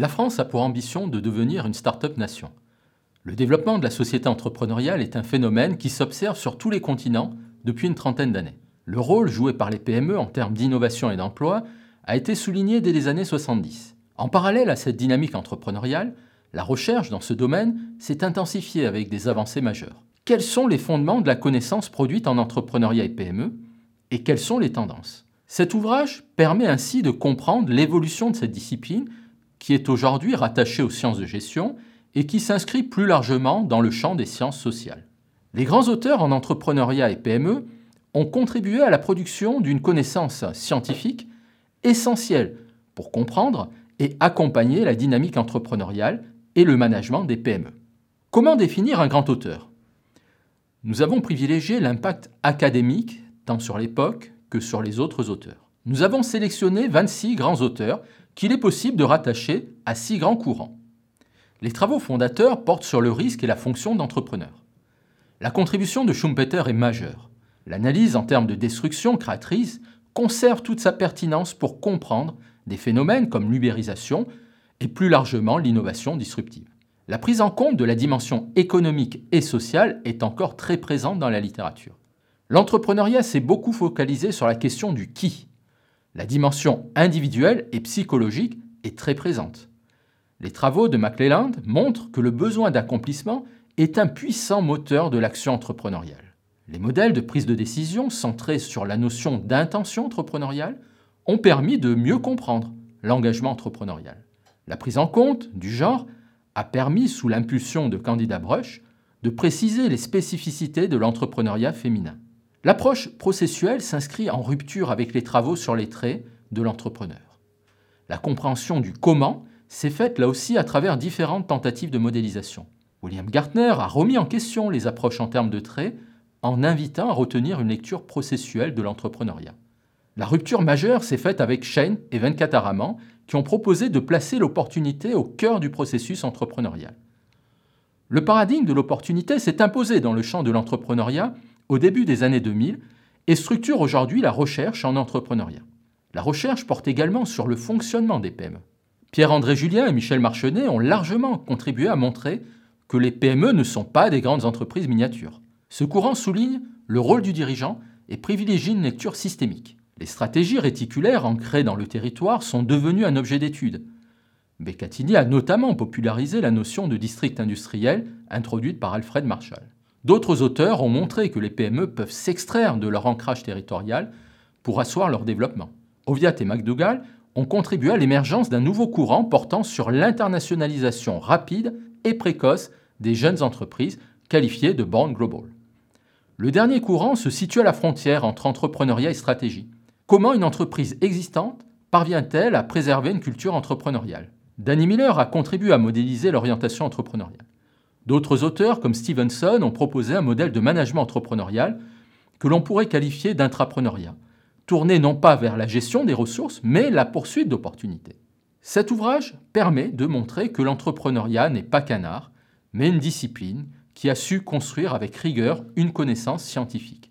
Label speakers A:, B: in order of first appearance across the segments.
A: La France a pour ambition de devenir une start-up nation. Le développement de la société entrepreneuriale est un phénomène qui s'observe sur tous les continents depuis une trentaine d'années. Le rôle joué par les PME en termes d'innovation et d'emploi a été souligné dès les années 70. En parallèle à cette dynamique entrepreneuriale, la recherche dans ce domaine s'est intensifiée avec des avancées majeures. Quels sont les fondements de la connaissance produite en entrepreneuriat et PME et quelles sont les tendances? Cet ouvrage permet ainsi de comprendre l'évolution de cette discipline qui est aujourd'hui rattachée aux sciences de gestion et qui s'inscrit plus largement dans le champ des sciences sociales. Les grands auteurs en entrepreneuriat et PME ont contribué à la production d'une connaissance scientifique essentielle pour comprendre et accompagner la dynamique entrepreneuriale et le management des PME. Comment définir un grand auteur? Nous avons privilégié l'impact académique tant sur l'époque que sur les autres auteurs. Nous avons sélectionné 26 grands auteurs qu'il est possible de rattacher à six grands courants. Les travaux fondateurs portent sur le risque et la fonction d'entrepreneur. La contribution de Schumpeter est majeure. L'analyse en termes de destruction créatrice conserve toute sa pertinence pour comprendre des phénomènes comme l'ubérisation et plus largement l'innovation disruptive. La prise en compte de la dimension économique et sociale est encore très présente dans la littérature. L'entrepreneuriat s'est beaucoup focalisé sur la question du qui. La dimension individuelle et psychologique est très présente. Les travaux de McClelland montrent que le besoin d'accomplissement est un puissant moteur de l'action entrepreneuriale. Les modèles de prise de décision centrés sur la notion d'intention entrepreneuriale ont permis de mieux comprendre l'engagement entrepreneurial. La prise en compte du genre a permis, sous l'impulsion de Candida Brush, de préciser les spécificités de l'entrepreneuriat féminin. L'approche processuelle s'inscrit en rupture avec les travaux sur les traits de l'entrepreneur. La compréhension du comment s'est faite là aussi à travers différentes tentatives de modélisation. William Gartner a remis en question les approches en termes de traits en invitant à retenir une lecture processuelle de l'entrepreneuriat. La rupture majeure s'est faite avec Shane et Venkataraman qui ont proposé de placer l'opportunité au cœur du processus entrepreneurial. Le paradigme de l'opportunité s'est imposé dans le champ de l'entrepreneuriat au début des années 2000 et structure aujourd'hui la recherche en entrepreneuriat. La recherche porte également sur le fonctionnement des PME. Pierre-André Julien et Michel Marchenet ont largement contribué à montrer que les PME ne sont pas des grandes entreprises miniatures. Ce courant souligne le rôle du dirigeant et privilégie une lecture systémique. Les stratégies réticulaires ancrées dans le territoire sont devenues un objet d'étude. Beccatini a notamment popularisé la notion de district industriel introduite par Alfred Marshall. D'autres auteurs ont montré que les PME peuvent s'extraire de leur ancrage territorial pour asseoir leur développement. Oviat et McDougall ont contribué à l'émergence d'un nouveau courant portant sur l'internationalisation rapide et précoce des jeunes entreprises qualifiées de Born Global. Le dernier courant se situe à la frontière entre entrepreneuriat et stratégie. Comment une entreprise existante parvient-elle à préserver une culture entrepreneuriale? Danny Miller a contribué à modéliser l'orientation entrepreneuriale. D'autres auteurs, comme Stevenson, ont proposé un modèle de management entrepreneurial que l'on pourrait qualifier d'intrapreneuriat, tourné non pas vers la gestion des ressources, mais la poursuite d'opportunités. Cet ouvrage permet de montrer que l'entrepreneuriat n'est pas qu'un art, mais une discipline qui a su construire avec rigueur une connaissance scientifique.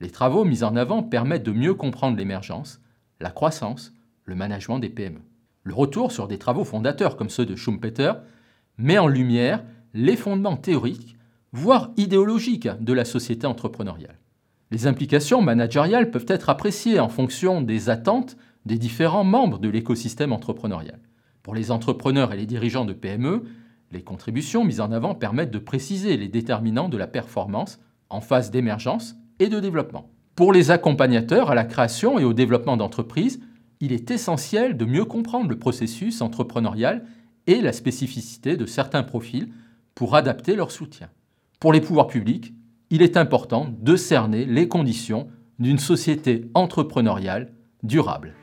A: Les travaux mis en avant permettent de mieux comprendre l'émergence, la croissance, le management des PME. Le retour sur des travaux fondateurs comme ceux de Schumpeter met en lumière les fondements théoriques, voire idéologiques de la société entrepreneuriale. Les implications managériales peuvent être appréciées en fonction des attentes des différents membres de l'écosystème entrepreneurial. Pour les entrepreneurs et les dirigeants de PME, les contributions mises en avant permettent de préciser les déterminants de la performance en phase d'émergence et de développement. Pour les accompagnateurs à la création et au développement d'entreprises, il est essentiel de mieux comprendre le processus entrepreneurial et la spécificité de certains profils pour adapter leur soutien. Pour les pouvoirs publics, il est important de cerner les conditions d'une société entrepreneuriale durable.